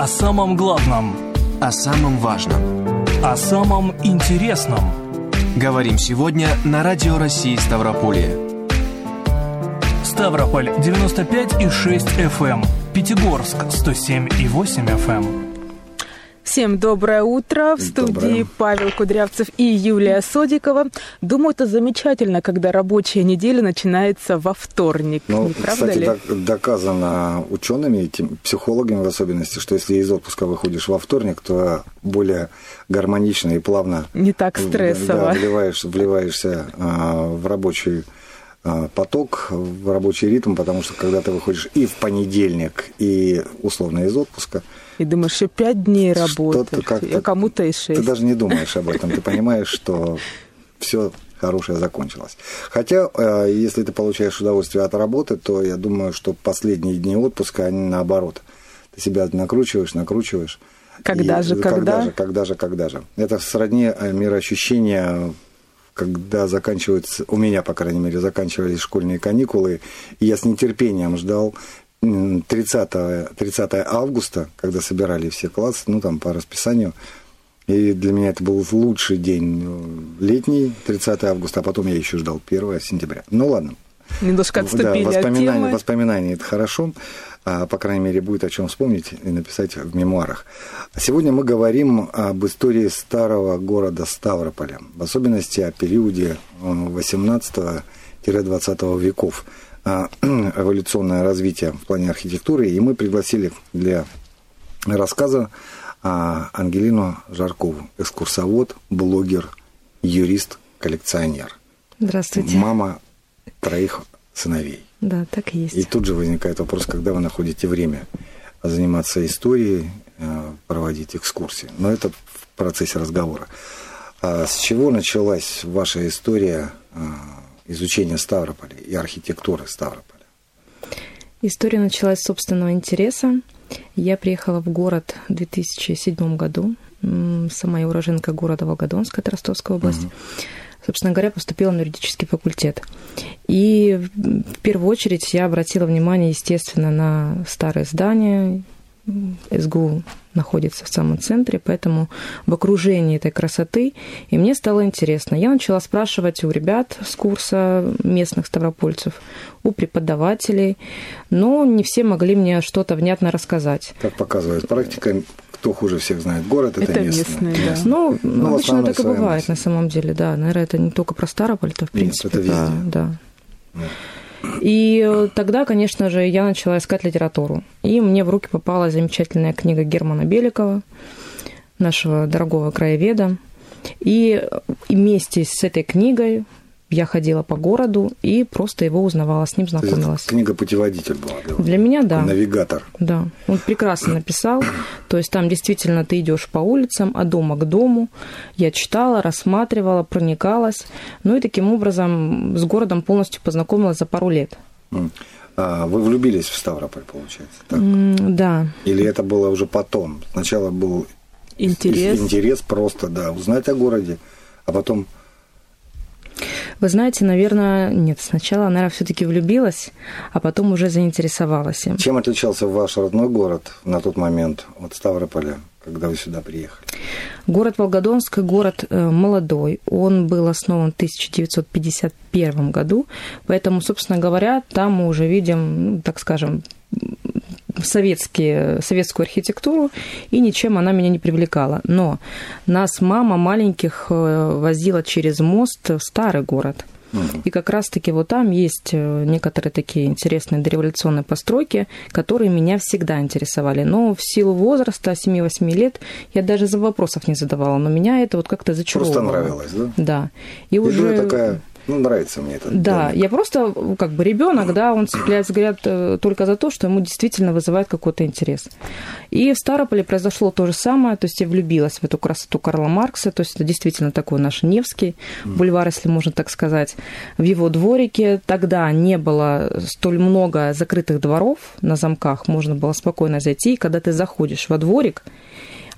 О самом главном. О самом важном. О самом интересном. Говорим сегодня на Радио России Ставрополье. Ставрополь 95 и 6 FM. Пятигорск 107 и 8 FM. Всем доброе утро. В студии доброе. Павел Кудрявцев и Юлия Содикова. Думаю, это замечательно, когда рабочая неделя начинается во вторник. Ну, Не правда кстати, ли? доказано учеными, психологами в особенности, что если из отпуска выходишь во вторник, то более гармонично и плавно... Не так стрессово. Да, вливаешь, вливаешься а, в рабочий а, поток, в рабочий ритм, потому что когда ты выходишь и в понедельник, и условно из отпуска, и думаешь, еще пять дней работать, а кому-то и шесть. Ты даже не думаешь об этом, ты понимаешь, что все хорошее закончилось. Хотя, э, если ты получаешь удовольствие от работы, то я думаю, что последние дни отпуска, они наоборот. Ты себя накручиваешь, накручиваешь. Когда и же, когда? Когда же, когда же, когда же. Это сродни э, мироощущения когда заканчиваются, у меня, по крайней мере, заканчивались школьные каникулы, и я с нетерпением ждал 30, 30 августа, когда собирали все классы, ну, там, по расписанию. И для меня это был лучший день э, летний, 30 августа, а потом я еще ждал 1 сентября. Ну, ладно. Немножко отступили да, воспоминания, от темы. Воспоминания – это хорошо. А, по крайней мере, будет о чем вспомнить и написать в мемуарах. Сегодня мы говорим об истории старого города Ставрополя, в особенности о периоде 18-20 э, веков – а, эволюционное развитие в плане архитектуры, и мы пригласили для рассказа а, Ангелину Жаркову, экскурсовод, блогер, юрист, коллекционер. Здравствуйте. Мама троих сыновей. Да, так и есть. И тут же возникает вопрос, когда вы находите время заниматься историей, а, проводить экскурсии. Но это в процессе разговора. С чего началась ваша история изучения Ставрополя и архитектуры Ставрополя? История началась с собственного интереса. Я приехала в город в 2007 году. Сама я уроженка города Волгодонска, это Ростовская область. Угу. Собственно говоря, поступила на юридический факультет. И в первую очередь я обратила внимание, естественно, на старые здания, СГУ находится в самом центре, поэтому в окружении этой красоты. И мне стало интересно. Я начала спрашивать у ребят с курса местных ставропольцев, у преподавателей, но не все могли мне что-то внятно рассказать. Как показывает практика, кто хуже всех знает город, это, это местные. местные. Да. Ну, ну обычно так и бывает на самом деле, да. Наверное, это не только про Ставрополь, это в принципе. Нет, это везде. Да. да. И э, тогда, конечно же, я начала искать литературу. И мне в руки попала замечательная книга Германа Беликова, нашего дорогого краеведа. И вместе с этой книгой я ходила по городу и просто его узнавала, с ним знакомилась. Книга-путеводитель была для Для меня, да. Навигатор. Да. Он прекрасно написал. То есть там действительно ты идешь по улицам, от дома к дому. Я читала, рассматривала, проникалась. Ну и таким образом с городом полностью познакомилась за пару лет. А вы влюбились в Ставрополь, получается? Так? Да. Или это было уже потом? Сначала был интерес. Интерес просто, да, узнать о городе, а потом вы знаете, наверное, нет, сначала, наверное, все-таки влюбилась, а потом уже заинтересовалась им. Чем отличался ваш родной город на тот момент от Ставрополя? когда вы сюда приехали? Город Волгодонск – город э, молодой. Он был основан в 1951 году, поэтому, собственно говоря, там мы уже видим, ну, так скажем, советские, советскую архитектуру, и ничем она меня не привлекала. Но нас мама маленьких э, возила через мост в старый город. И как раз-таки вот там есть э, некоторые такие интересные дореволюционные постройки, которые меня всегда интересовали. Но в силу возраста 7-8 лет я даже за вопросов не задавала, но меня это вот как-то зачаровывало. Просто нравилось, да? Да. И, и уже такая Ну, нравится мне это. Да, домик. я просто как бы ребенок, да, он цепляется, говорят, э, только за то, что ему действительно вызывает какой-то интерес. И в Старополе произошло то же самое, то есть я влюбилась в эту красоту Карла Маркса, то есть это действительно такой наш Невский бульвар, если можно так сказать. В его дворике тогда не было столь много закрытых дворов на замках, можно было спокойно зайти, и когда ты заходишь во дворик,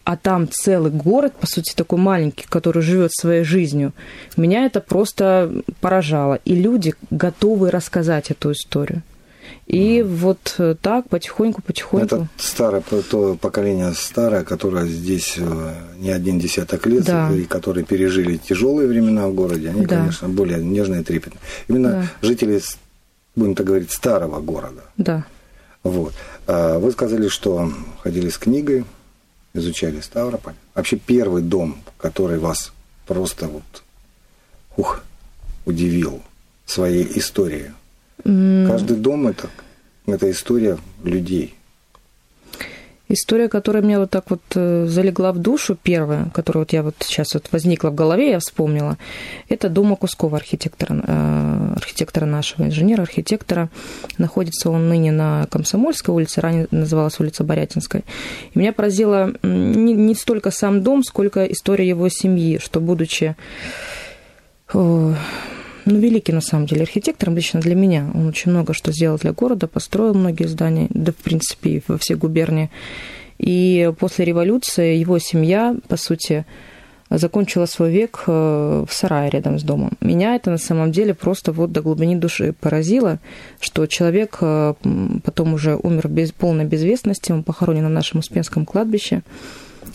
а там целый город, по сути, такой маленький, который живет своей жизнью. Меня это просто поражало. И люди готовы рассказать эту историю. И mm. вот так потихоньку, потихоньку. Это старое, то поколение старое, которое здесь э, не один десяток лет, Да. и которые пережили тяжелые времена в городе, они, Да. конечно, более нежные и трепетные. Именно Да. жители, будем так говорить, старого города. Да. Вот. А Вы сказали, что ходили с книгой, изучали Ставрополь. Вообще первый дом, который вас просто вот, ух, удивил своей историей. М, Каждый дом это, это история людей. История, которая мне вот так вот э, залегла в душу, первая, которая вот я вот сейчас вот возникла в голове, я вспомнила, это дом Кускова, архитектора, э, архитектора нашего, инженера-архитектора. Находится он ныне на Комсомольской улице, ранее называлась улица Борятинская. И меня поразило не, не столько сам дом, сколько история его семьи, что будучи э, ну, великий, на самом деле, архитектором лично для меня. Он очень много что сделал для города, построил многие здания, да, в принципе, и во всей губернии. И после революции его семья, по сути, закончила свой век э, в сарае рядом с домом. Меня это на самом деле просто вот до глубины души поразило, что человек э, потом уже умер без полной безвестности, он похоронен на нашем Успенском кладбище.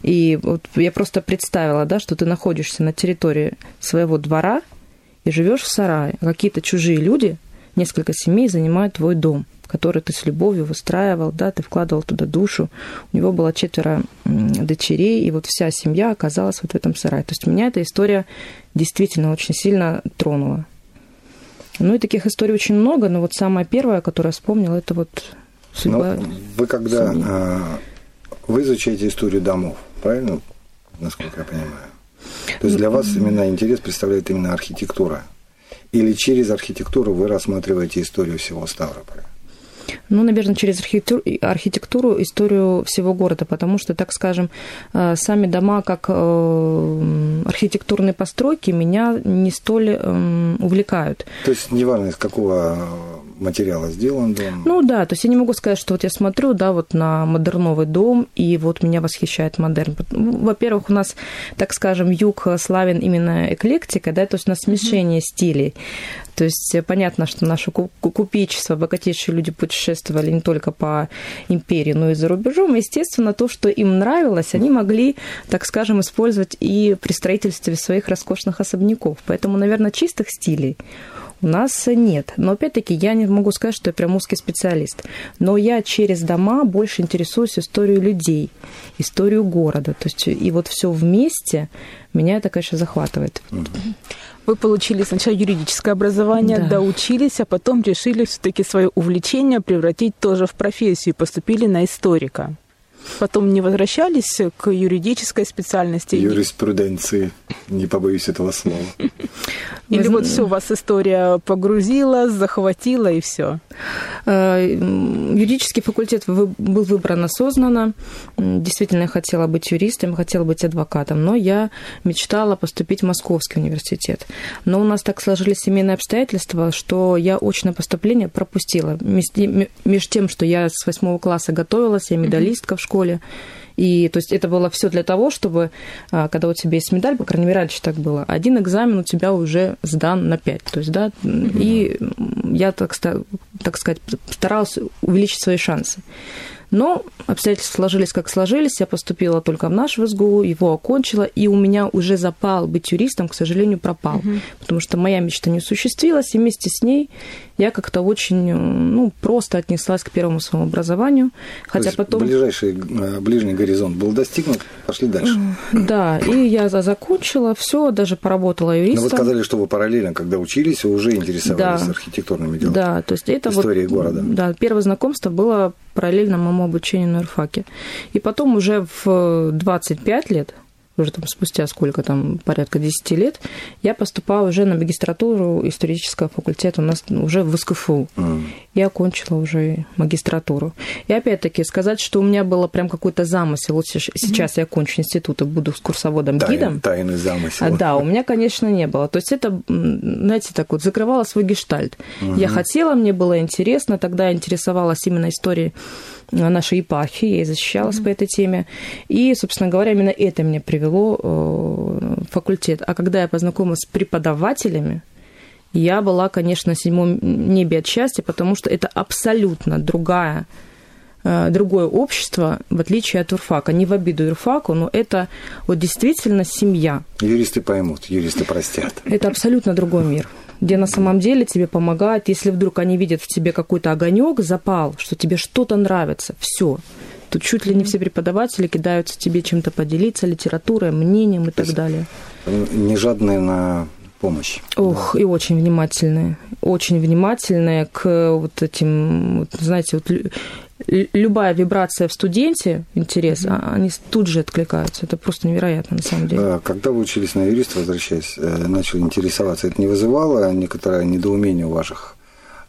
И вот я просто представила, да, что ты находишься на территории своего двора, и живешь в сарае. а Какие-то чужие люди, несколько семей занимают твой дом, который ты с любовью выстраивал, да, ты вкладывал туда душу. У него было четверо дочерей, и вот вся семья оказалась вот в этом сарае. То есть меня эта история действительно очень сильно тронула. Ну и таких историй очень много, но вот самая первая, которую я вспомнила, это вот судьба. Но вы когда семьи. а, вы изучаете историю домов, правильно, насколько я понимаю? То есть для вас именно интерес представляет именно архитектура? Или через архитектуру вы рассматриваете историю всего Ставрополя? Ну, наверное, через архитектуру, архитектуру историю всего города, потому что, так скажем, э, сами дома как э, архитектурные постройки меня не столь э, увлекают. То есть неважно, из какого материала сделан дом. Ну да, то есть я не могу сказать, что вот я смотрю, да, вот на модерновый дом, и вот меня восхищает модерн. Во-первых, у нас, так скажем, юг славен именно эклектикой, да, то есть у нас смешение стилей. То есть понятно, что наше ку- ку- купечество, богатейшие люди путешествовали не только по империи, но и за рубежом. Естественно, то, что им нравилось, они могли, так скажем, использовать и при строительстве своих роскошных особняков. Поэтому, наверное, чистых стилей у нас нет. Но опять-таки я не могу сказать, что я прям узкий специалист. Но я через дома больше интересуюсь историей людей, историю города. То есть и вот все вместе меня это, конечно, захватывает. Вы получили сначала юридическое образование, Да. доучились, а потом решили все-таки свое увлечение превратить тоже в профессию и поступили на историка. Потом не возвращались к юридической специальности? Юриспруденции, не побоюсь этого слова. Или вот все, вас история погрузила, захватила и все? Э, Юридический факультет был выбран осознанно. Действительно, я хотела быть юристом, хотела быть адвокатом, но я мечтала поступить в Московский университет. Но у нас так сложились семейные обстоятельства, что я очное поступление пропустила. Между тем, что я с восьмого класса готовилась, я медалистка в школе. И то есть это было все для того, чтобы, а, когда у тебя есть медаль, по крайней мере, раньше так было, один экзамен у тебя уже сдан на 5. То есть, да, и я, так, так сказать, старалась увеличить свои шансы. Но обстоятельства сложились, как сложились. Я поступила только в наш ВСГУ, его окончила, и у меня уже запал быть юристом, к сожалению, пропал. Потому что моя мечта не осуществилась, и вместе с ней я как-то очень ну, просто отнеслась к первому своему образованию. То Хотя есть потом... ближайший э, ближний горизонт был достигнут, пошли дальше. Да, и я за- закончила все, даже поработала Но юристом. вы сказали, что вы параллельно, когда учились, вы уже интересовались Да. архитектурными делами. Да, то есть это Историей вот, города. Да, первое знакомство было параллельно моему обучению на юрфаке. И потом уже в 25 лет, уже там спустя сколько там, порядка 10 лет, я поступала уже на магистратуру исторического факультета у нас уже в СКФУ. Mm. Я окончила уже магистратуру. И опять-таки сказать, что у меня было прям какой-то замысел, вот сейчас mm. я окончу институт и буду с курсоводом Тайн. Тайный замысел. А, да, у меня, конечно, не было. То есть это, знаете, так вот, закрывало свой гештальт. Mm-hmm. Я хотела, мне было интересно, тогда интересовалась именно историей нашей епархии, я защищалась mm-hmm. по этой теме. И, собственно говоря, именно это меня привело э, в факультет. А когда я познакомилась с преподавателями, я была, конечно, на седьмом небе от счастья, потому что это абсолютно другая э, другое общество, в отличие от юрфака. Не в обиду юрфаку, но это вот действительно семья. Юристы поймут, юристы простят. Это абсолютно другой мир где на самом деле тебе помогают, если вдруг они видят в тебе какой-то огонек, запал, что тебе что-то нравится, все. Тут чуть ли не все преподаватели кидаются тебе чем-то поделиться, литературой, мнением и так далее. Не жадные на помощь. Ох, да. и очень внимательные. Очень внимательные к вот этим, вот, знаете, вот любая вибрация в студенте, интерес, mm-hmm. они тут же откликаются. Это просто невероятно, на самом деле. Когда вы учились на юриста, возвращаясь, э, начали интересоваться, это не вызывало некоторое недоумение у ваших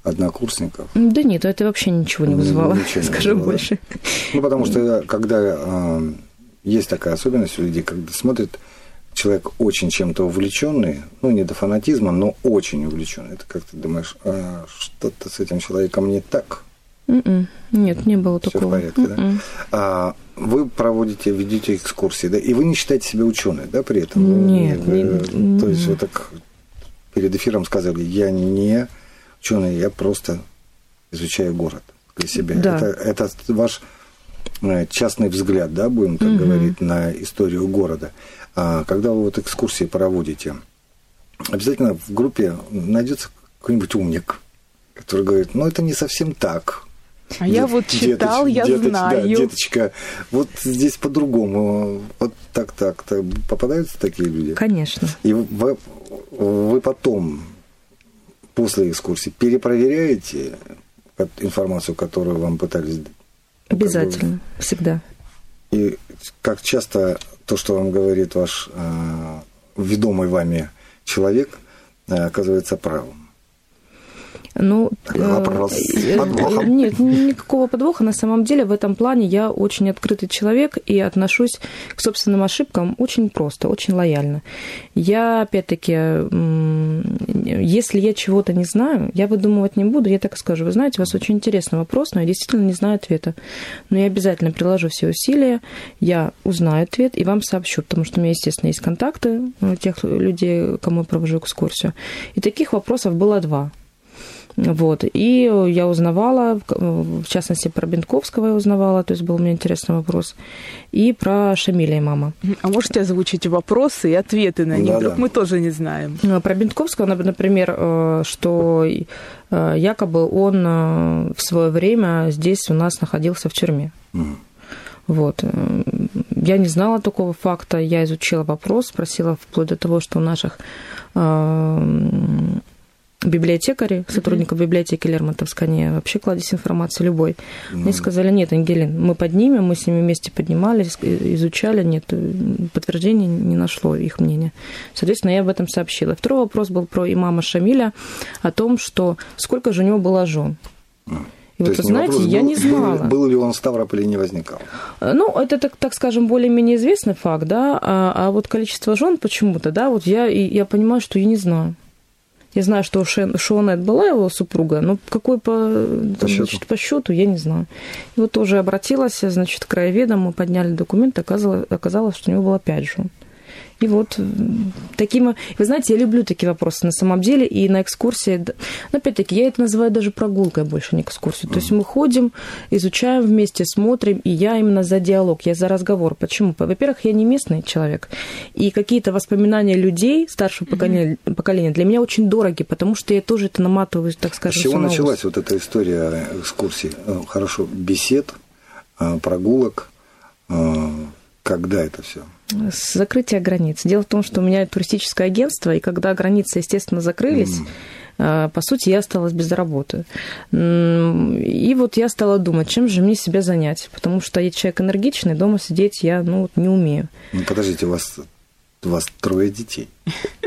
однокурсников? Да нет, это вообще ничего не вызывало, ничего не скажу вызывало. больше. Ну, потому что когда э, есть такая особенность у людей, когда смотрит человек очень чем-то увлеченный, ну, не до фанатизма, но очень увлеченный, это как ты думаешь, а, что-то с этим человеком не так? Mm-mm. М-м. Нет, не было Всё такого. в порядке, Mm-mm. да? М-м. А, вы проводите, ведете экскурсии, да, и вы не считаете себя ученой, да, при этом? Нет. Вы, не, то есть вы так перед эфиром сказали, я не ученый, я просто изучаю город для себя. Да. Это, это ваш э, частный взгляд, да, будем так угу. говорить, на историю города. А когда вы вот экскурсии проводите, обязательно в группе найдется какой-нибудь умник, который говорит, ну это не совсем так, а Дет, я вот читал, деточ, я деточ, знаю. Да, деточка, вот здесь по-другому. Вот так, так. так. Попадаются такие люди? Конечно. И вы, вы потом, после экскурсии, перепроверяете информацию, которую вам пытались... Обязательно, как бы, всегда. И как часто то, что вам говорит ваш э, ведомый вами человек, э, оказывается правым? Ну, э, э, нет, никакого подвоха. На самом деле в этом плане я очень открытый человек и отношусь к собственным ошибкам очень просто, очень лояльно. Я, опять-таки, если я чего-то не знаю, я выдумывать не буду, я так и скажу. Вы знаете, у вас очень интересный вопрос, но я действительно не знаю ответа. Но я обязательно приложу все усилия, я узнаю ответ и вам сообщу, потому что у меня, естественно, есть контакты тех людей, кому я провожу экскурсию. И таких вопросов было два. Вот. И я узнавала, в частности, про Бентковского я узнавала, то есть был у меня интересный вопрос, и про Шамиля и мама. А можете озвучить вопросы и ответы на них? Да, Вдруг да. мы тоже не знаем. А, про Бентковского, например, э, что э, якобы он э, в свое время здесь у нас находился в тюрьме. Вот. Я не знала такого факта, я изучила вопрос, спросила вплоть до того, что у наших библиотекари, сотрудников библиотеки Лермонтовской, они вообще кладезь информации любой. Mm. Они сказали, нет, Ангелин, мы поднимем, мы с ними вместе поднимались, изучали, нет, подтверждения не нашло их мнения. Соответственно, я об этом сообщила. Второй вопрос был про имама Шамиля, о том, что сколько же у него было жен. И То вот, вы знаете, вопрос, я был, не знала. Был, был ли он в Ставрополе не возникал? Ну, это, так, так скажем, более-менее известный факт, да, а, а вот количество жен почему-то, да, вот я, я понимаю, что я не знаю. Я знаю, что Шонет была его супруга, но какой по, по, там, счету. Значит, по счету, я не знаю. И вот тоже обратилась, значит, к краеведам, мы подняли документ, оказалось, оказалось, что у него было пять жен. И вот таким... Вы знаете, я люблю такие вопросы на самом деле, и на экскурсии... Опять-таки, я это называю даже прогулкой больше, не экскурсию. То есть мы ходим, изучаем вместе, смотрим, и я именно за диалог, я за разговор. Почему? Во-первых, я не местный человек, и какие-то воспоминания людей старшего поколения, поколения для меня очень дороги, потому что я тоже это наматываю, так скажем, С чего началась вот эта история экскурсий? Э, хорошо, бесед, э, прогулок, э, когда это все? С закрытия границ. Дело в том, что у меня туристическое агентство, и когда границы, естественно, закрылись, mm По сути, я осталась без работы. И вот я стала думать, чем же мне себя занять, потому что я человек энергичный, дома сидеть я ну, не умею. Ну, подождите, у вас у вас трое детей.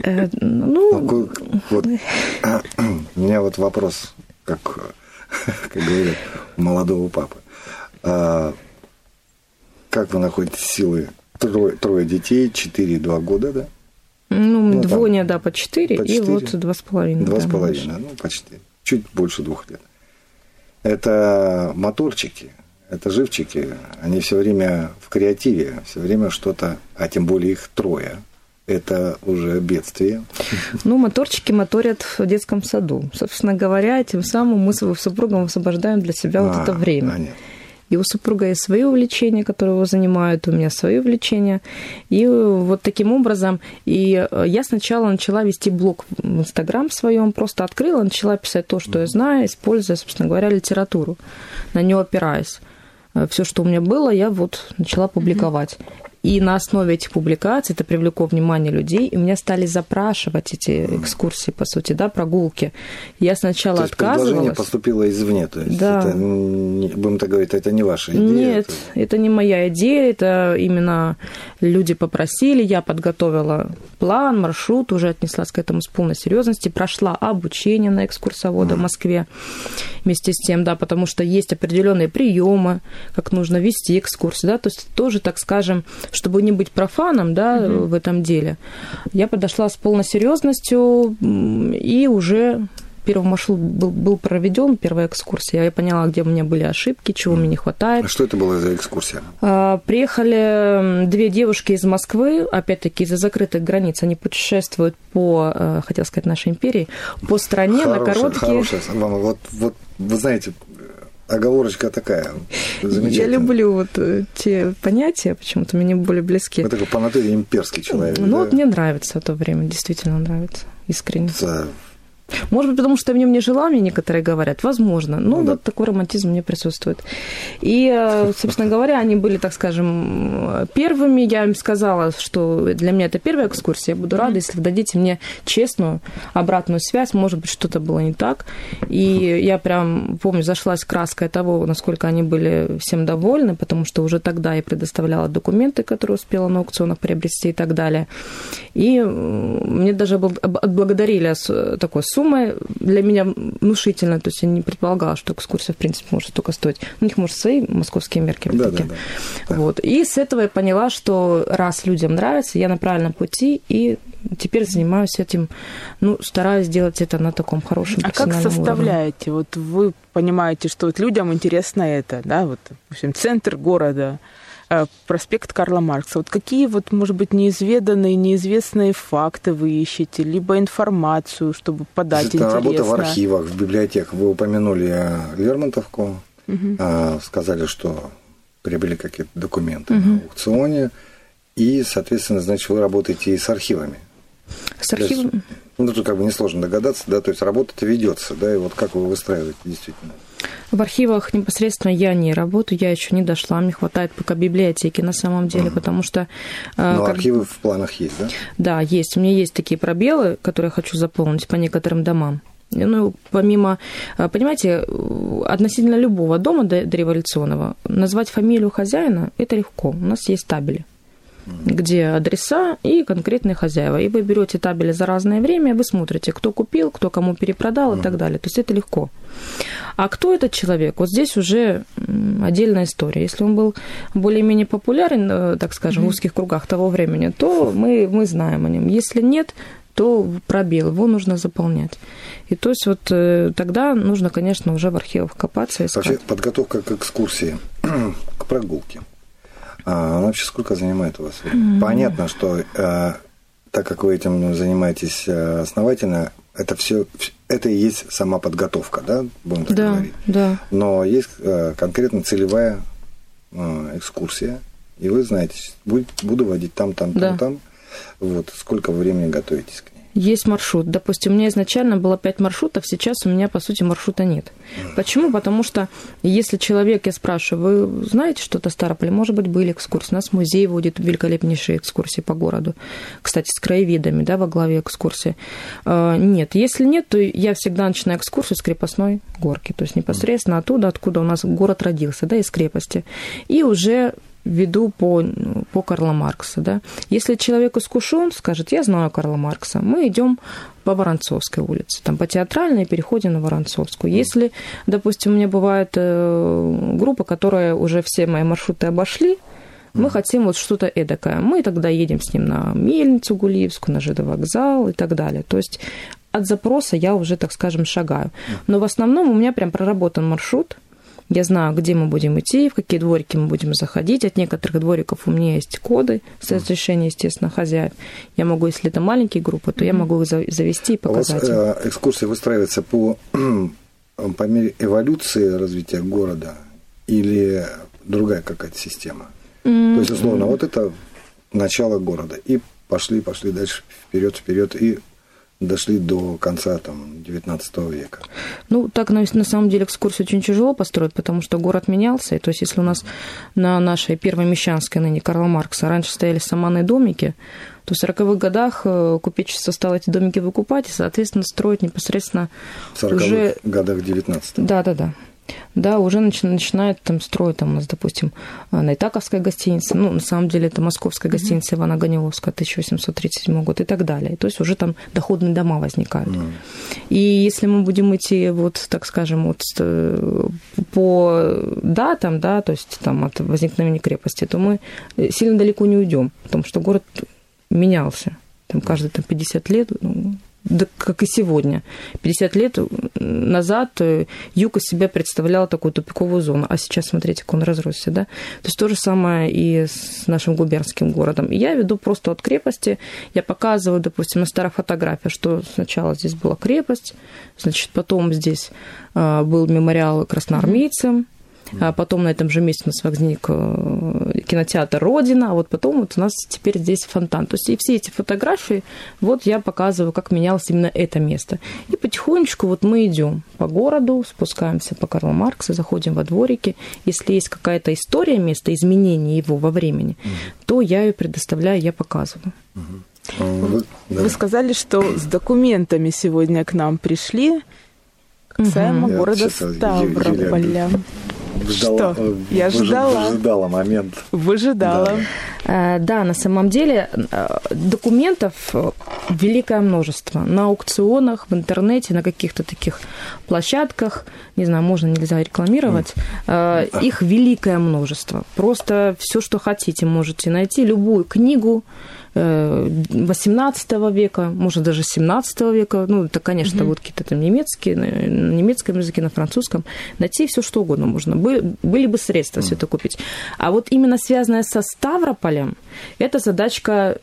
Э, ну, вот, у меня вот вопрос, как, как говорят, у молодого папы. Как вы находите силы? Трое, трое детей, четыре и два года, да? Ну, ну двое, да, по четыре, и вот два с половиной. Два с половиной, ну, почти. Чуть больше двух лет. Это моторчики, это живчики, они все время в креативе, все время что-то, а тем более их трое, это уже бедствие. Ну, моторчики моторят в детском саду. Собственно говоря, тем самым мы с супругом освобождаем для себя а, вот это время. Понятно. У супруга есть свои увлечения, которые его занимают, у меня свои увлечения. И вот таким образом, и э, я сначала начала вести блог в Инстаграм своем, просто открыла, начала писать то, что я знаю, используя, собственно говоря, литературу, на нее опираясь. Э, Все, что у меня было, я вот начала публиковать. И на основе этих публикаций это привлекло внимание людей, и меня стали запрашивать эти экскурсии, по сути, да, прогулки. Я сначала то есть отказывалась. предложение поступило извне, то есть да. это, будем так говорить, это не ваша идея? Нет, это... это не моя идея, это именно люди попросили, я подготовила план, маршрут, уже отнеслась к этому с полной серьезностью, прошла обучение на экскурсовода mm. в Москве вместе с тем, да, потому что есть определенные приемы, как нужно вести экскурсию, да, то есть тоже, так скажем, чтобы не быть профаном да, угу. в этом деле, я подошла с полной серьезностью и уже первый маршрут был, был проведен, первая экскурсия. Я поняла, где у меня были ошибки, чего мне не хватает. А что это была за экскурсия? А, приехали две девушки из Москвы, опять-таки из-за закрытых границ. Они путешествуют по, э, хотел сказать, нашей империи, по стране хорошая, на короткие... Хорошая, вот, вот, вы знаете, оговорочка такая. Я люблю вот э, те понятия, почему-то мне более близки. Вы такой по натуре имперский человек. Ну, да? вот мне нравится то время, действительно нравится, искренне. Да. Может быть, потому что я в нем не жила, мне некоторые говорят. Возможно. Ну, ну да. вот такой романтизм мне присутствует. И, э, собственно говоря, они были, так скажем, первыми. Я им сказала, что для меня это первая экскурсия. Я буду рада, если вы дадите мне честную обратную связь. Может быть, что-то было не так. И я прям, помню, зашлась краской того, насколько они были всем довольны, потому что уже тогда я предоставляла документы, которые успела на аукционах приобрести и так далее. И мне даже отблагодарили такой суммой сумма для меня внушительная, то есть я не предполагала, что экскурсия, в принципе, может столько стоить. У них, может, свои московские мерки. Да, да, да. Вот. И с этого я поняла, что раз людям нравится, я на правильном пути, и теперь занимаюсь этим, ну, стараюсь сделать это на таком хорошем А как составляете? Уровне. Вот вы понимаете, что вот людям интересно это, да, вот, в общем, центр города, проспект Карла Маркса. Вот какие вот, может быть, неизведанные, неизвестные факты вы ищете, либо информацию, чтобы подать Это интересно? работа в архивах, в библиотеках. Вы упомянули Лермонтовку, угу. сказали, что приобрели какие-то документы угу. на аукционе, и, соответственно, значит, вы работаете и с архивами. С архивами? Ну, тут как бы несложно догадаться, да, то есть работа-то ведется, да, и вот как вы выстраиваете действительно. В архивах непосредственно я не работаю, я еще не дошла, мне хватает пока библиотеки на самом деле, mm. потому что... Э, Но как... архивы в планах есть, да? Да, есть. У меня есть такие пробелы, которые я хочу заполнить по некоторым домам. Ну, помимо, э, понимаете, относительно любого дома дореволюционного, назвать фамилию хозяина – это легко. У нас есть табели где адреса и конкретные хозяева. И вы берете табели за разное время, вы смотрите, кто купил, кто кому перепродал и так далее. То есть это легко. А кто этот человек? Вот здесь уже отдельная история. Если он был более-менее популярен, э, так скажем, в узких кругах того времени, то мы, мы знаем о нем. Если нет, то пробел, его нужно заполнять. И то есть вот э, тогда нужно, конечно, уже в архивах копаться искать. Вообще подготовка к экскурсии, к прогулке. А она вообще сколько занимает у вас? Mm-hmm. Понятно, что э, так как вы этим занимаетесь э, основательно, это все, это и есть сама подготовка, да, будем так да, говорить. Да. Но есть э, конкретно целевая э, экскурсия, и вы знаете, буду водить там, там, там, да. там. Вот сколько времени готовитесь к? Есть маршрут. Допустим, у меня изначально было 5 маршрутов, сейчас у меня, по сути, маршрута нет. Почему? Потому что если человек, я спрашиваю, вы знаете что-то Старополе? Может быть, были экскурсии. У нас музей водит великолепнейшие экскурсии по городу. Кстати, с краеведами, да, во главе экскурсии. А, нет. Если нет, то я всегда начинаю экскурсию с крепостной горки. То есть непосредственно оттуда, откуда у нас город родился, да, из крепости. И уже веду по, по Карла Маркса. Да? Если человек искушен, скажет, я знаю Карла Маркса, мы идем по Воронцовской улице, там по театральной переходим на Воронцовскую. Если, допустим, у меня бывает э, группа, которая уже все мои маршруты обошли, мы хотим вот что-то эдакое. Мы тогда едем с ним на Мельницу Гулиевскую, на ЖД вокзал и так далее. То есть от запроса я уже, так скажем, шагаю. Но в основном у меня прям проработан маршрут – я знаю, где мы будем идти, в какие дворики мы будем заходить. От некоторых двориков у меня есть коды с разрешения, естественно, хозяев. Я могу, если это маленькие группы, то я могу их завести и показать. У вас э, экскурсия выстраивается по, по мере эволюции развития города или другая какая-то система? Mm-hmm. То есть, условно, вот это начало города. И пошли, пошли дальше вперед, вперед. И дошли до конца там, 19 века. Ну, так на, на самом деле экскурсию очень тяжело построить, потому что город менялся. И, то есть, если у нас на нашей первой Мещанской, ныне Карла Маркса, раньше стояли саманные домики, то в 40-х годах э, купечество стало эти домики выкупать и, соответственно, строить непосредственно в 40-х уже... годах 19 Да, да, да да, уже начи- начинает там строить, там у нас, допустим, э, Найтаковская гостиница, ну, на самом деле это московская гостиница mm-hmm. Ивана Ганиловская, 1837 год и так далее. То есть уже там доходные дома возникают. Mm-hmm. И если мы будем идти, вот, так скажем, вот э, по датам, да, то есть там от возникновения крепости, то мы сильно далеко не уйдем, потому что город менялся. Там каждые там, 50 лет, ну, да, как и сегодня. 50 лет назад э, юг из себя представлял такую тупиковую зону, а сейчас, смотрите, как он разросся, да. То есть то же самое и с нашим губернским городом. И я веду просто от крепости, я показываю, допустим, на старых фотографиях, что сначала здесь была крепость, значит, потом здесь э, был мемориал красноармейцам, а потом на этом же месте у нас возник э, кинотеатр «Родина», а вот потом вот у нас теперь здесь фонтан. То есть и все эти фотографии, вот я показываю, как менялось именно это место. И потихонечку вот мы идем по городу, спускаемся по Карла Маркса, заходим во дворики. Если есть какая-то история места, изменения его во времени, угу. то я ее предоставляю, я показываю. Угу. Вы, да. Вы сказали, что с документами сегодня к нам пришли касаемо угу. города Ставрополя ждала, Что? Я выж, ждала. Выжидала момент. Выжидала. Да. Э, да, на самом деле э, документов э, великое множество. На аукционах, в интернете, на каких-то таких площадках, не знаю, можно, нельзя рекламировать, mm. их великое множество. Просто все, что хотите, можете найти. Любую книгу, 18 века, может, даже 17 века, ну, это, конечно, mm-hmm. вот какие-то там немецкие, на немецком языке, на французском, найти все что угодно можно. Были бы средства mm-hmm. все это купить. А вот именно связанное со Ставрополем, это задачка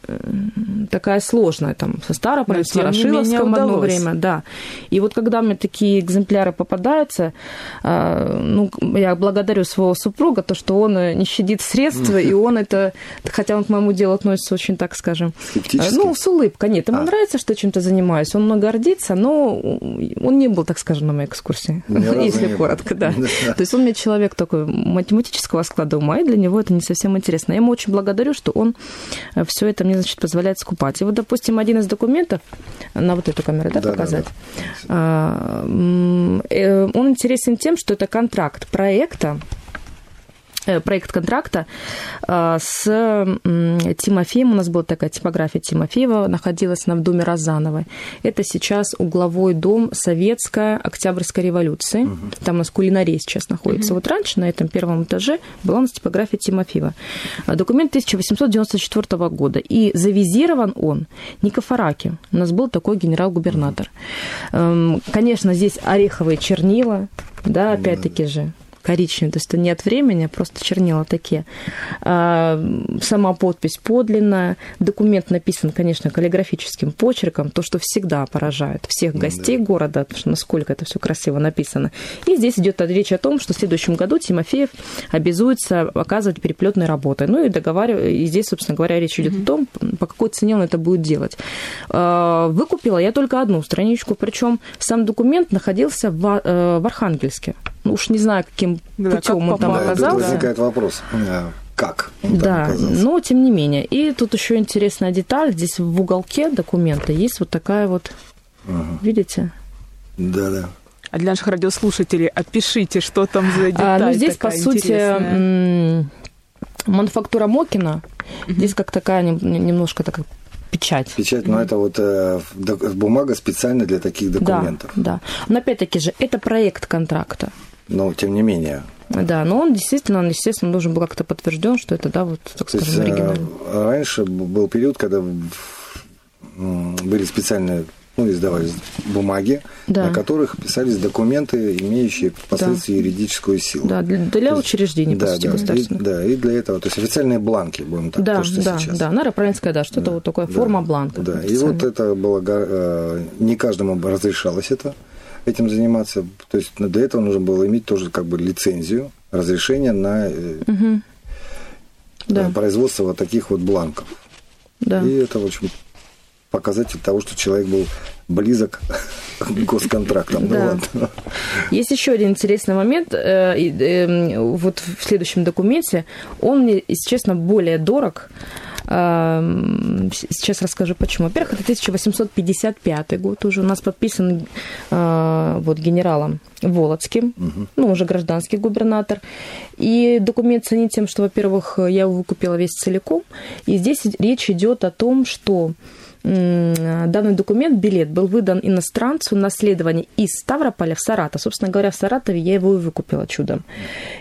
такая сложная, там, со Ставрополем, с Ворошиловском одно время, да. И вот когда мне такие экземпляры попадаются, а, ну, я благодарю своего супруга, то, что он не щадит средства, и он это, хотя он к моему делу относится очень так скажем. Ну, с улыбкой. Нет, ему а. нравится, что чем-то занимаюсь. Он много гордится, но он не был, так скажем, на моей экскурсии. Если коротко, да. То есть он мне человек такой математического склада ума, и для него это не совсем интересно. Я ему очень благодарю, что он э, все это мне, значит, позволяет скупать. И вот, допустим, один из документов, на вот эту камеру, да, показать, а, э, он интересен тем, что это контракт проекта проект контракта э, с Тимофеем. У нас была такая типография Тимофеева, находилась она в доме Розановой. Это сейчас угловой дом Советская Октябрьской революции. Угу. Там у нас кулинария сейчас находится. Угу. Вот раньше на этом первом этаже была у нас типография Тимофеева. Э, документ 1894 года. И завизирован он Никофараки. У нас был такой генерал-губернатор. Угу. Конечно, здесь ореховые чернила, да, опять-таки же коричневый, то есть это не от времени, а просто чернила такие. А, сама подпись подлинная, документ написан, конечно, каллиграфическим почерком, то, что всегда поражает всех гостей да. города, что насколько это все красиво написано. И здесь идет речь о том, что в следующем году Тимофеев обязуется оказывать переплетные работы. Ну и договариваю, и здесь, собственно говоря, речь идет mm-hmm. о том, по какой цене он это будет делать. А, выкупила я только одну страничку, причем сам документ находился в, э, Архангельске. Ну уж не знаю, каким да, путем как он там да, оказался. возникает вопрос как да, но тем не менее. И тут еще интересная деталь. Здесь в уголке документа есть вот такая вот, ага. видите? Да, да. А для наших радиослушателей опишите, что там за деталь а, Ну, здесь, по сути, мануфактура Мокина. Угу. Здесь как такая немножко такая печать. Печать, но это вот э, бумага специально для таких документов. Да, да. Но опять-таки же, это проект контракта. Но тем не менее. Да, но он действительно, он, естественно, должен был как-то подтвержден, что это, да, вот, так скажем, есть, э, Раньше был период, когда были специальные ну, издавались бумаги, да. на которых писались документы, имеющие впоследствии да. юридическую силу. Да, для, для учреждений, да, по сути, да, государственных. И, да, и для этого, то есть официальные бланки, будем так, да, то, что да, сейчас. Да, нароправинская, да, что-то да, вот такое, да, форма бланка. Да, и вот это было, э, не каждому разрешалось это, этим заниматься, то есть для этого нужно было иметь тоже как бы лицензию, разрешение на угу. да. производство вот таких вот бланков. Да. И это, в общем, показатель того, что человек был близок к госконтрактам. Да. Ну, Есть еще один интересный момент. Э, эм, вот в следующем документе он мне, если честно, более дорог. Эм, сейчас расскажу почему. Во-первых, это 1855 год уже. У нас подписан э, вот генералом Володским, угу. ну, уже гражданский губернатор. И документ ценит тем, что, во-первых, я его выкупила весь целиком. И здесь речь идет о том, что данный документ, билет, был выдан иностранцу на следование из Ставрополя в Саратов. Собственно говоря, в Саратове я его и выкупила чудом.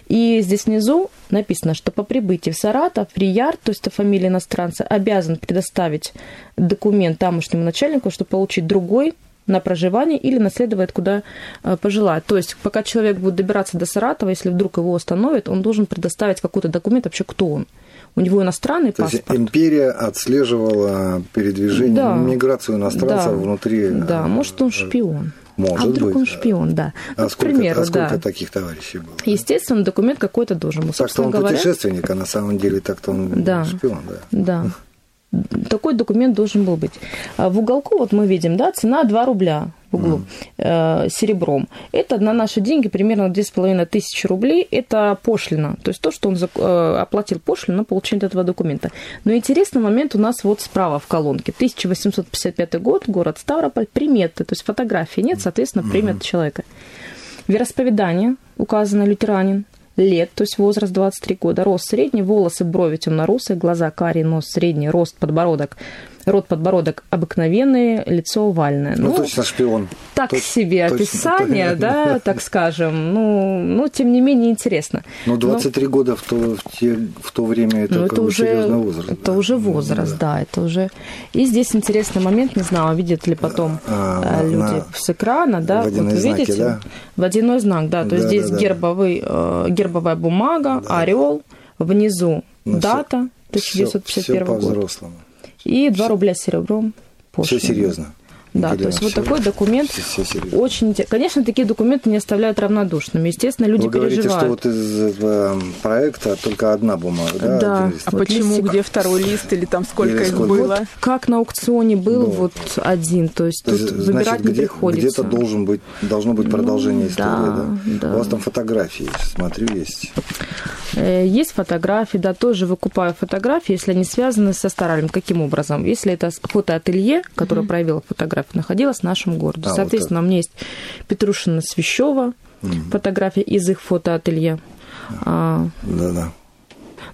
И здесь внизу написано, что по прибытии в Саратов Рияр, то есть это фамилия иностранца, обязан предоставить документ тамошнему начальнику, чтобы получить другой на проживание или наследовать куда э, пожелает. То есть, пока человек будет добираться до Саратова, если вдруг его остановят, он должен предоставить какой-то документ вообще, кто он у него иностранный То паспорт. Есть империя отслеживала передвижение, да. миграцию иностранцев да. внутри. Да, э, может, он шпион. Может а вдруг быть. он шпион, да. А вот, сколько, примеру, а сколько да. таких товарищей было? Естественно, документ какой-то должен был. Так что он говоря... путешественник, а на самом деле так-то он да. шпион, да. Да. Такой документ должен был быть. А в уголку вот мы видим, да, цена 2 рубля в углу mm. э, серебром. Это на наши деньги примерно 2,5 тысячи рублей. Это пошлина. То есть то, что он э, оплатил пошлину на получение этого документа. Но интересный момент у нас вот справа в колонке. 1855 год, город Ставрополь, приметы. То есть фотографии нет, соответственно, примет mm-hmm. человека. Вероисповедание указано лютеранин лет, то есть возраст 23 года, рост средний, волосы, брови темно-русые, глаза карие, нос средний, рост, подбородок рот, подбородок обыкновенный, лицо овальное. Ну, ну точно шпион. Так Точ, себе точно, описание, точно. да, так скажем. Ну, ну, тем не менее, интересно. Но 23 Но... года в то, в, те, в то время это, ну, это уже, серьезный возраст. Это да. уже возраст, да. да, это уже... И здесь интересный момент, не знаю, видят ли потом а, э, люди на... с экрана, да, вот знаки, видите? Да? Водяной знак, да, то есть да, здесь да, гербовый, э, гербовая бумага, да. орел, внизу ну, дата, 1951 все, все год. по-взрослому. И 2 рубля серебром. Пошлина. Все серьезно. Да, то есть вот такой документ все, все очень интересный. Конечно, такие документы не оставляют равнодушными. Естественно, люди Вы говорите, переживают. что вот из э, проекта только одна бумага, да? Да. А вот почему? Листик. Где второй лист или там сколько или их сколько? было? Вот как на аукционе был ну, вот один, то есть то тут есть, выбирать значит, не где, приходится. Где-то должен быть, должно быть продолжение ну, истории, да, да? да? У вас там фотографии, смотрю, есть. Э, есть фотографии, да, тоже выкупаю фотографии, если они связаны со Старалем. Каким образом? Если это фотоателье, которое mm-hmm. проявило фотографию, находилось в нашем городе. А, Соответственно, вот у меня есть Петрушина Свящева, mm-hmm. фотография из их фотоателье. А, Да-да.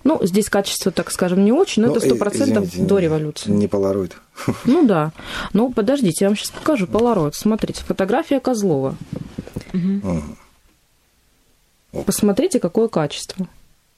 Ну, здесь качество, так скажем, не очень, но ну, это сто процентов до революции. Не полароид. Ну да. Ну, подождите, я вам сейчас покажу полароид. Смотрите, фотография Козлова. Угу. Посмотрите, какое качество.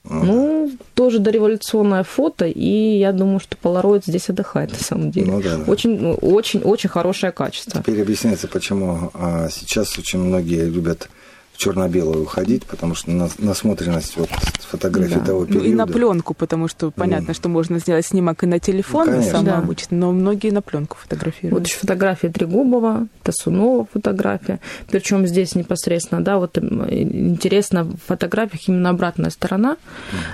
Ну, тоже дореволюционное фото, и я думаю, что Polaroid здесь отдыхает, на самом деле. Ну, да, да. Очень, ну, очень, очень хорошее качество. Теперь объясняется, почему а, сейчас очень многие любят в черно-белую уходить, потому что насмотренность вот фотографий да. того периода. Ну, и на пленку, потому что понятно, mm. что можно сделать снимок и на телефон, ну, самый да. обычный, но многие на пленку фотографируют. Вот еще фотография Трегубова, Тасунова фотография. Причем здесь непосредственно, да, вот интересно в фотографиях именно обратная сторона,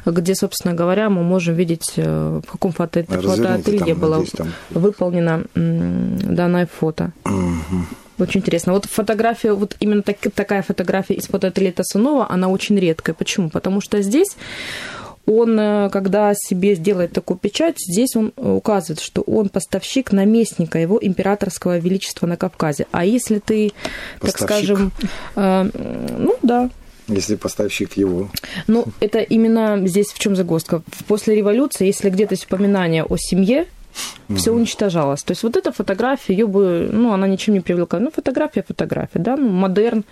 mm. где, собственно говоря, мы можем видеть, э, в каком фото, фотоателье было там... выполнено данное фото. Mm-hmm. Очень интересно. Вот фотография, вот именно так, такая фотография из фотоателье Тасунова, она очень редкая. Почему? Потому что здесь он, э, когда себе сделает такую печать, здесь он указывает, что он поставщик наместника его императорского величества на Кавказе. А если ты, поставщик. так скажем, э, ну да, если поставщик его. Ну, это именно здесь в чем загвоздка. После революции, если где-то есть упоминание о семье, все уничтожалось. То есть вот эта фотография, ее бы, ну, она ничем не привлекла. Ну, фотография, фотография, да, ну, модерн,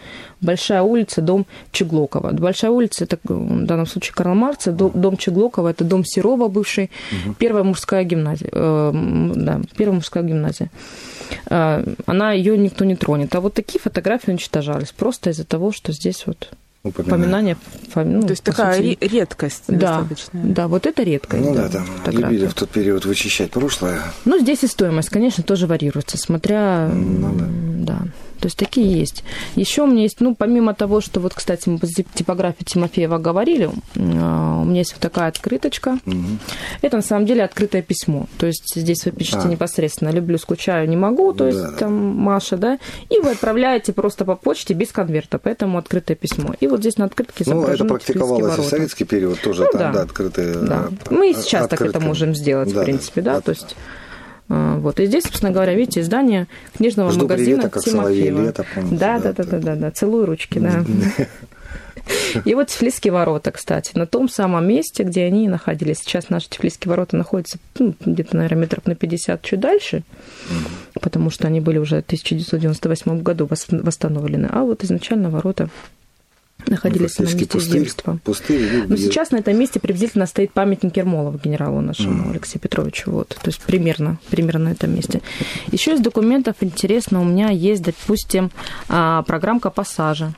Большая улица, дом Чеглокова. Большая улица, это в данном случае Карл Маркса, дом Чеглокова, это дом Серова бывший, угу. первая мужская гимназия, э, да, первая мужская гимназия. Э, она, ее никто не тронет. А вот такие фотографии уничтожались просто из-за того, что здесь вот упоминание. Ну, То есть такая сути... редкость да. Да, вот это редкость. Ну да, да там фотография. любили в тот период вычищать прошлое. Ну, здесь и стоимость, конечно, тоже варьируется, смотря... Ну, да. да. То есть такие есть. Еще у меня есть, ну, помимо того, что вот, кстати, мы по типографии Тимофеева говорили, а, у меня есть вот такая открыточка. Угу. Это на самом деле открытое письмо. То есть здесь вы пишете а. непосредственно «люблю, скучаю, не могу», то есть да, там Маша, да, и вы отправляете просто по почте без конверта, поэтому открытое письмо. И вот здесь на открытке Ну, это практиковалось в советский период тоже, ну, там, да, да открытые. Да. Мы и сейчас открытка. так это можем сделать, да, в принципе, да, да, то есть вот. И здесь, собственно говоря, видите, издание книжного Жду магазина привета, как Тимофеева. Лето, помните, да, да, да, да, да, да, целую ручки, да. И вот Тифлисские ворота, кстати, на том самом месте, где они находились. Сейчас наши Тифлисские ворота находятся ну, где-то, наверное, метров на 50 чуть дальше, потому что они были уже в 1998 году восстановлены. А вот изначально ворота находились ну, на месте пустырь, земства. Пустырь, Но сейчас на этом месте приблизительно стоит памятник Ермолова генералу нашему mm. Алексею Петровичу. Вот. То есть примерно, примерно на этом месте. Еще из документов интересно, у меня есть, допустим, а, программка пассажа.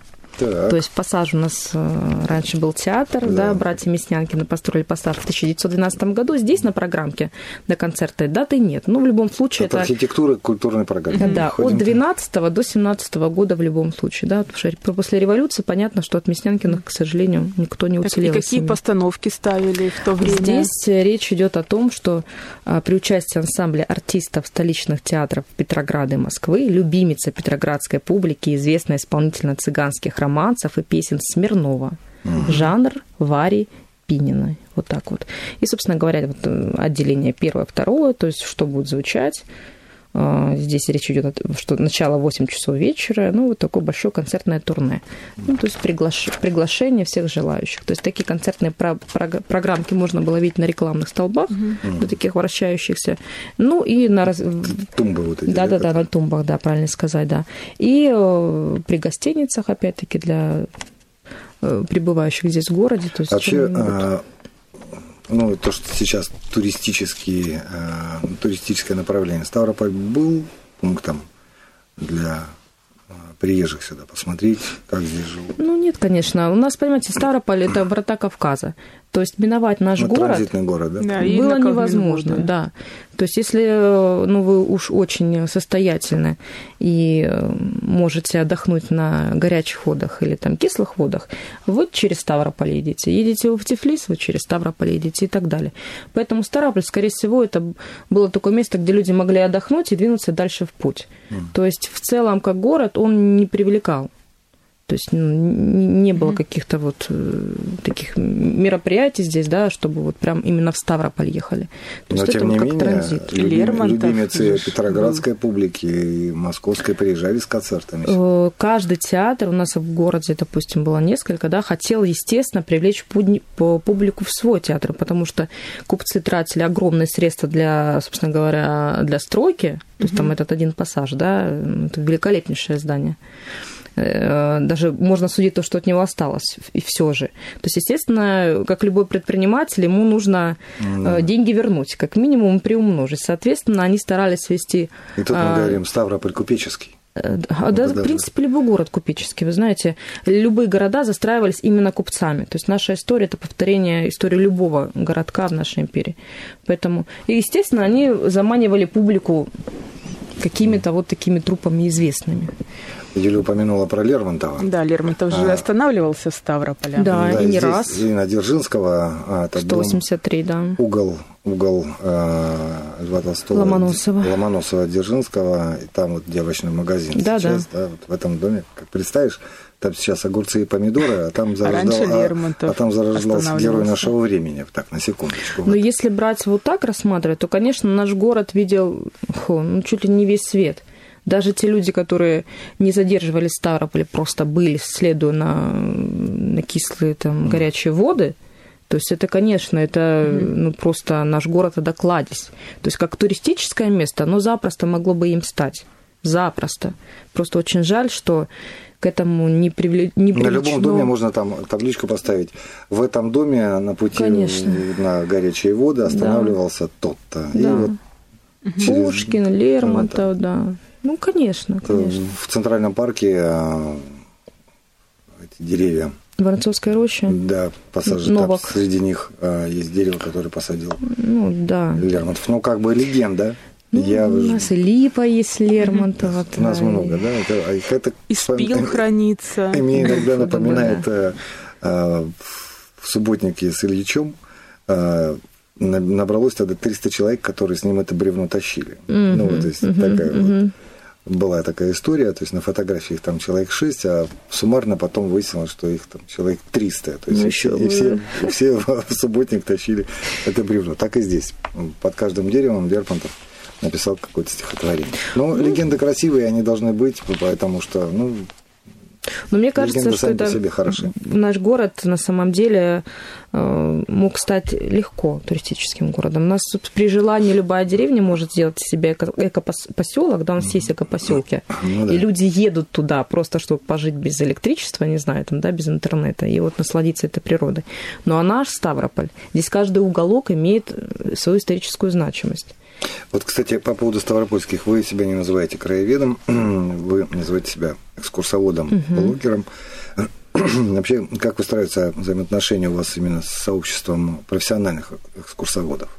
Так. То есть пассаж у нас э, раньше был театр, да, да братья Мяснянкины построили пассаж в 1912 году. Здесь на программке на концерты даты нет. Но ну, в любом случае это... это... архитектура культурной программы. Да, Ходим. от 12 до 17 года в любом случае. Да, потому что после революции понятно, что от Мяснянкиных, к сожалению, никто не уцелел. Так, и какие постановки ставили в то время? Здесь речь идет о том, что а, при участии ансамбля артистов столичных театров Петрограда и Москвы, любимица петроградской публики, известная исполнительница цыганских романсов и песен Смирнова. Угу. Жанр Вари Пининой. Вот так вот. И, собственно говоря, вот э, отделение первое, второе, то есть что будет звучать. А, здесь речь идет о том, что начало 8 часов вечера, ну, вот такое большое концертное турне. Ну, то есть приглаш... приглашение всех желающих. То есть такие концертные про... программки можно было видеть на рекламных столбах, угу. на таких вращающихся. Ну, и на... Раз... Тумбы вот эти. Да-да-да, на тумбах, да, правильно сказать, да. И э, при гостиницах, опять-таки, для э, пребывающих здесь в городе. То есть Вообще, ну, то, что сейчас туристические, э, туристическое направление. Ставрополь был пунктом для э, приезжих сюда посмотреть, как здесь живут? Ну, нет, конечно. У нас, понимаете, Ставрополь – это врата Кавказа. То есть миновать наш ну, город, транзитный город да? Да, было невозможно. Да. да. То есть если э, ну, вы уж очень состоятельны и э, можете отдохнуть на горячих водах или там кислых водах, вы через Ставрополь едете. Едете в Тифлис, вы через Ставрополь едете и так далее. Поэтому Ставрополь, скорее всего, это было такое место, где люди могли отдохнуть и двинуться дальше в путь. Mm. То есть в целом, как город, он не привлекал то есть ну, не было каких-то вот э, таких мероприятий здесь, да, чтобы вот прям именно в Ставрополь ехали. То Но, тем не менее, транзит. Любим, любимицы Петроградской публики и Московской приезжали с концертами. Э, каждый театр, у нас в городе, допустим, было несколько, да, хотел, естественно, привлечь публику в свой театр, потому что купцы тратили огромные средства для, собственно говоря, для стройки, то есть там этот один пассаж, да, это великолепнейшее здание. Э, даже можно судить то, что от него осталось, и все же. То есть, естественно, как любой предприниматель, ему нужно mm. деньги вернуть, как минимум приумножить. Соответственно, они старались вести... И тут мы а, говорим Ставрополь купеческий. Э, да, да, в принципе, любой город купеческий. Вы знаете, любые города застраивались именно купцами. То есть наша история – это повторение истории любого городка в нашей империи. Поэтому, и, естественно, они заманивали публику какими-то вот такими трупами известными. Юля упомянула про Лермонтова. Да, Лермонтов же а, останавливался в Ставрополе. Да, да и не здесь, раз. И на Дзержинского. А, 183, дом, да. Угол, угол э, Льва Толстого. Ломоносова. Ломоносова, Дзержинского. И там вот девочный магазин да, сейчас. Да. Да, вот в этом доме, как представишь, там сейчас огурцы и помидоры, а там, зарождал, а, а там зарождался герой нашего времени. Так, на секундочку. Но вот. если брать вот так рассматривать, то, конечно, наш город видел хо, ну, чуть ли не весь свет. Даже те люди, которые не задерживались в Ставрополе, просто были, следуя на, на кислые там, горячие воды, то есть это, конечно, это ну, просто наш город это кладезь. То есть как туристическое место, оно запросто могло бы им стать. Запросто. Просто очень жаль, что к этому не, привле... не привлечено. На любом доме можно там табличку поставить. В этом доме на пути Конечно. на горячие воды останавливался да. тот-то. Да. И вот Пушкин, через... Лермонтов, да. Ну, конечно, конечно. В Центральном парке а, эти деревья. Воронцовская роща? Да, посажен. Там среди них а, есть дерево, которое посадил ну, да. Лермонтов. Ну, как бы легенда. Ну, Я... У нас и липа есть Лермонтова. У нас много, да. Это, а, это, и спил хранится. Мне иногда напоминает э, в субботнике с Ильичом набралось тогда 300 человек, которые с ним это бревно тащили. Mm-hmm. Ну, то есть mm-hmm. такая mm-hmm. вот была такая история, то есть на фотографии их там человек 6, а суммарно потом выяснилось, что их там человек 300. То есть ну, и, все, и все, и все в субботник тащили это бревно. Так и здесь. Под каждым деревом Лермонтов написал какое-то стихотворение. Но ну, легенды красивые, они должны быть, потому что, ну, но мне кажется, что это себе хороши. наш город на самом деле э, мог стать легко туристическим городом. У нас при желании любая деревня может сделать себе эко-поселок, да, у нас есть эко-поселки, ну, да. и люди едут туда просто, чтобы пожить без электричества, не знаю, там, да, без интернета, и вот насладиться этой природой. Ну а наш Ставрополь, здесь каждый уголок имеет свою историческую значимость. Вот, кстати, по поводу Ставропольских, вы себя не называете краеведом, вы называете себя экскурсоводом, угу. блогером. Вообще, как выстраиваются взаимоотношения у вас именно с сообществом профессиональных экскурсоводов?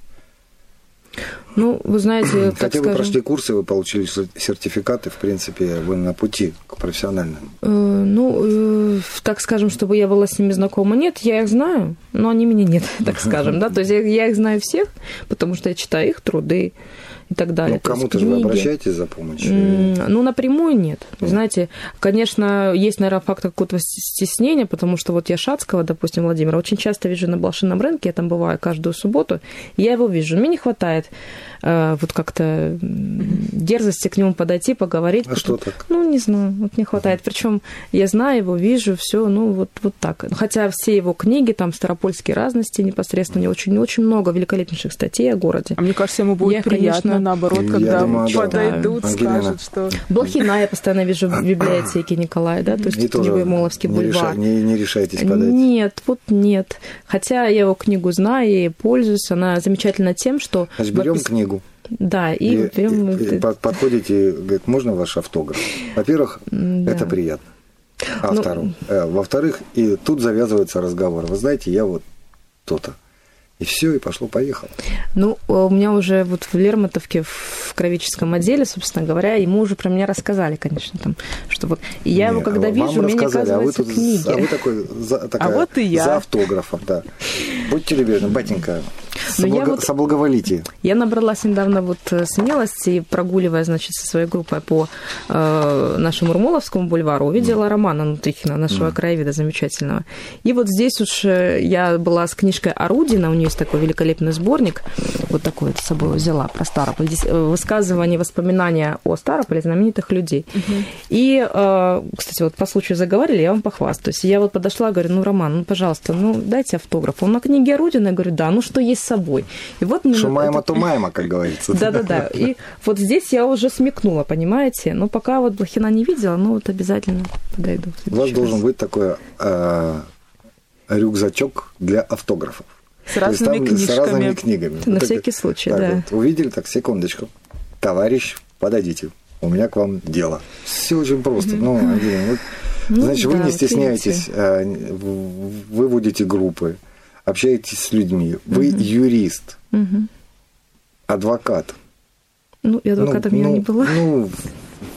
Ну, вы знаете, Хотя вы прошли курсы, вы получили сертификаты, в принципе, вы на пути к профессиональным. Э, ну, э, так скажем, чтобы я была с ними знакома, нет, я их знаю, но они меня нет, так скажем, да, то есть я их знаю всех, потому что я читаю их труды, и так далее. Ну, кому-то же вы обращаетесь за помощью? Ну, напрямую нет. Mm. Знаете, конечно, есть, наверное, фактор какого-то стеснения, потому что вот я Шацкого, допустим, Владимира, очень часто вижу на блошином рынке, я там бываю каждую субботу, я его вижу. Мне не хватает вот как-то дерзости к нему подойти, поговорить. А потом... что так? Ну, не знаю, вот не хватает. Причем я знаю его, вижу, все, ну, вот, вот так. Хотя все его книги, там, старопольские разности непосредственно, у него очень-очень много великолепнейших статей о городе. А мне кажется, ему будет я, приятно, конечно, наоборот, когда думаю, подойдут, да. скажут, что... Блохина я постоянно вижу в библиотеке Николая, да, то есть Теневой Моловский бульвар. Не, не, не решаетесь подать? Нет, вот нет. Хотя я его книгу знаю и пользуюсь, она замечательна тем, что... Значит, берем книгу. Да, и, и, берем... и, и подходите, говорит, можно ваш автограф? Во-первых, да. это приятно. А ну... э, во-вторых, и тут завязывается разговор. Вы знаете, я вот то-то. И все, и пошло-поехало. Ну, у меня уже вот в Лермонтовке, в кровическом отделе, собственно говоря, ему уже про меня рассказали, конечно, там, что вот и я Не, его когда вижу, мне не оказываются а вы тут, книги. А вы такой, за, такая, а вот и я. за автографом, да. Будьте любезны, батенька, Соблаг... Я вот, соблаговолите. Я набралась недавно вот э, смелости, прогуливая, значит, со своей группой по э, нашему Урмоловскому бульвару, увидела mm. Романа Нутрихина, нашего mm. краеведа замечательного. И вот здесь уж э, я была с книжкой Орудина, у нее есть такой великолепный сборник, вот такой вот с собой взяла про Старополь, здесь э, высказывания, воспоминания о Старополе знаменитых людей. Mm-hmm. И, э, кстати, вот по случаю заговорили, я вам похвастаюсь. Я вот подошла, говорю, ну, Роман, ну, пожалуйста, ну, дайте автограф. Он на книге Орудина, я говорю, да, ну, что есть с собой. И вот мне Шумаема это... тумаема, как говорится. Да-да-да. И вот здесь я уже смекнула, понимаете? Но пока вот Блохина не видела, ну вот обязательно подойду. У вас должен быть такой э, рюкзачок для автографов. С разными там, книжками. С разными книгами. На вот всякий так, случай, так да. Вот, увидели, так, секундочку. Товарищ, подойдите. у меня к вам дело. Все очень просто. Ну, вот, Ну значит, вы не стесняетесь, а, в- выводите группы, общаетесь с людьми. Вы юрист, Мгм. адвокат. Ну, и адвокатом ну, я ну, не была. Ну,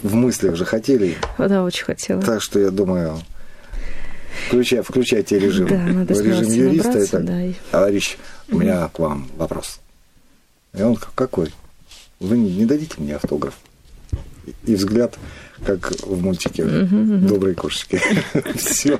в- мыслях же хотели. Да, очень хотела. Так что я думаю, включай, включайте режим. Да, надо режим юриста. так. да, и- Товарищ, у меня к вам вопрос. И он какой? Вы не дадите мне автограф? И взгляд, как в мультике «Добрые кошечки». Все.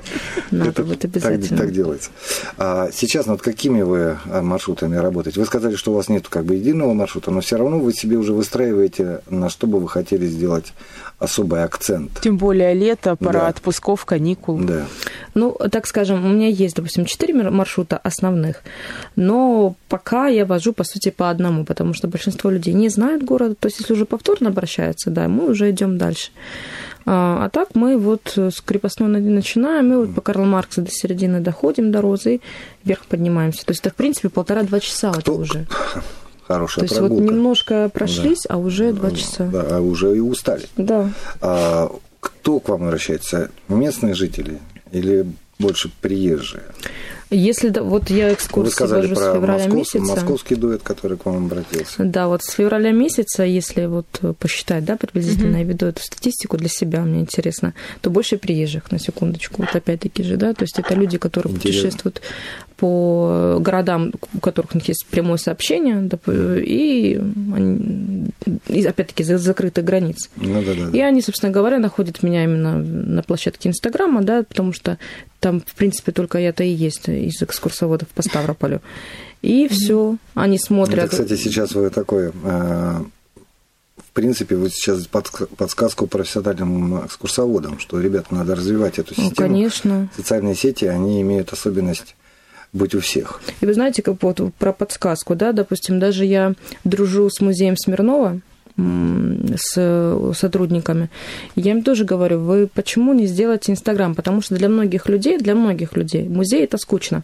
Надо вот обязательно. Так делается. А сейчас над какими вы а, маршрутами работаете? Вы сказали, что у вас нет как бы единого маршрута, но все равно вы себе уже выстраиваете, на что бы вы хотели сделать особый акцент. Тем более лето, пора Да. отпусков, каникул. Да. Ну, так скажем, у меня есть, допустим, четыре мар- маршрута основных, но пока я вожу, по сути, по одному, потому что большинство людей не знают город. То есть, если уже повторно обращаются, да, мы уже идем дальше. А, а так мы вот с крепостной на- начинаем, и вот по Карла Маркса до середины доходим до Розы и вверх поднимаемся. То есть это, в принципе, полтора-два часа это Кто- уже. Хорошая То есть вот прогулка. немножко прошлись, а уже два часа. Да, а уже и устали. Да. А кто к вам обращается? Местные жители или больше приезжие? Если да, вот я Вы экскурсии сказали вожу с февраля москов- месяца. московский дуэт, который к вам обратился. Да, вот с февраля месяца, если вот посчитать, да, приблизительно, я веду эту статистику для себя, мне интересно, то больше приезжих, на секундочку, вот опять-таки же, да, то есть это люди, которые Интересно. путешествуют по городам, у которых у них есть прямое сообщение, и, они- и опять-таки за закрытых границ. Ну да, да. И они, собственно говоря, находят меня именно на площадке Инстаграма, да, потому что там, в принципе, только я-то и есть из экскурсоводов по Ставрополю. И все, они смотрят. Это, кстати, сейчас вы такой, э, в принципе, вы сейчас подск- подсказку профессиональным экскурсоводам, что, ребята, надо развивать эту Ну, систему. конечно. Социальные сети, они имеют особенность быть у всех. И вы знаете, как вот про подсказку, да, допустим, даже я дружу с музеем Смирнова, с сотрудниками, я им тоже говорю, вы почему не сделаете Инстаграм? Потому что для многих людей, для многих людей музей это скучно.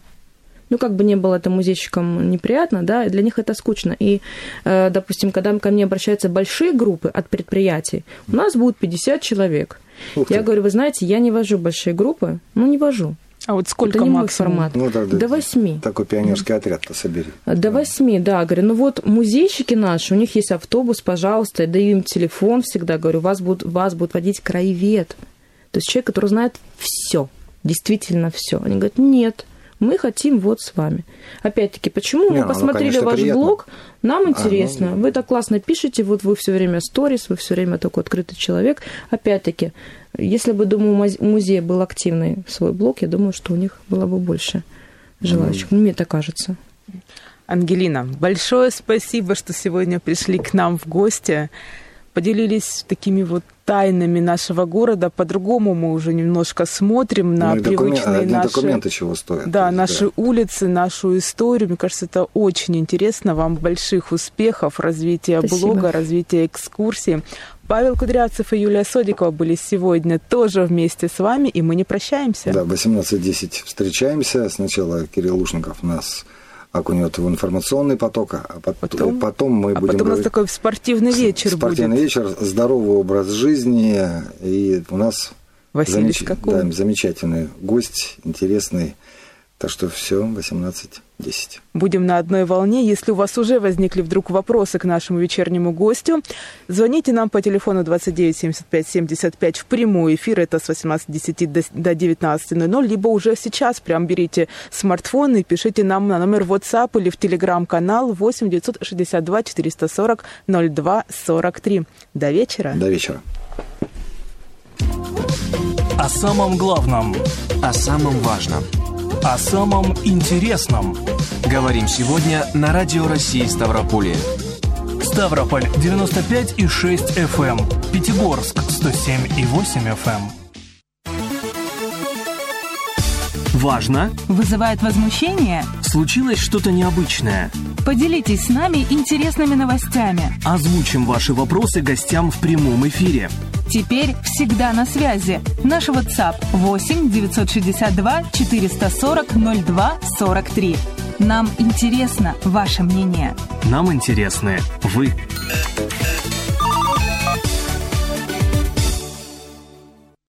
Ну, как бы не было это музейщикам неприятно, да, для них это скучно. И, э, допустим, когда ко мне обращаются большие группы от предприятий, у нас будет 50 человек. Я говорю, вы знаете, я не вожу большие группы, ну, не вожу. А вот сколько это не мой максимум? формат. Ну, да, да. До восьми. Такой пионерский отряд-то собери. До восьми, да, говорю, ну вот музейщики наши, у них есть автобус, пожалуйста, я даю им телефон всегда, говорю, вас будут, вас будет водить краевед. То есть человек, который знает все, действительно все. Они говорят, нет, мы хотим вот с вами. Опять-таки, почему? Не, Мы ну, посмотрели конечно, ваш приятно. блог, нам А, интересно. ну, Вы так классно пишете, вот вы все время сторис, вы все время такой открытый человек. Опять-таки, если бы, думаю, муз- музей был активный свой блог, я думаю, что у них было бы больше желающих. Ну, Мне так кажется. Ангелина, большое спасибо, что сегодня пришли к нам в гости, поделились такими вот тайнами нашего города. По-другому мы уже немножко смотрим на Ну, докумен- привычные одни наши... документы чего стоят. Да, есть, наши улицы, нашу историю. Мне кажется, это очень интересно. Вам больших успехов, развития Спасибо. блога, развития экскурсии. Павел Кудрявцев и Юлия Содикова были сегодня тоже вместе с вами, и мы не прощаемся. Да, 18.10 встречаемся. Сначала Кирилл Лушников нас окунет в информационный поток, а пот- Потом- потом, мы а будем потом у нас такой спортивный вечер спортивный будет. вечер, здоровый образ жизни, и у нас Василий замеч- да, замечательный гость, интересный. Так что все, 18.10. Будем на одной волне. Если у вас уже возникли вдруг вопросы к нашему вечернему гостю, звоните нам по телефону 29 75 75 в прямой эфир. Это с 18.10 до, до 19.00. Либо уже сейчас прям берите смартфон и пишите нам на номер WhatsApp или в телеграм-канал 8 962 440 02 43. До вечера. До вечера. О самом главном, О самом важном. О самом интересном. Говорим сегодня на Радио России Ставрополье. Ставрополь 95,6 FM. Пятигорск 107,8 FM. Важно? Вызывает возмущение? Случилось что-то необычное? Поделитесь с нами интересными новостями. Озвучим ваши вопросы гостям в прямом эфире. Теперь всегда на связи. Наш WhatsApp 8 962 440 02 43. Нам интересно ваше мнение. Нам интересны вы.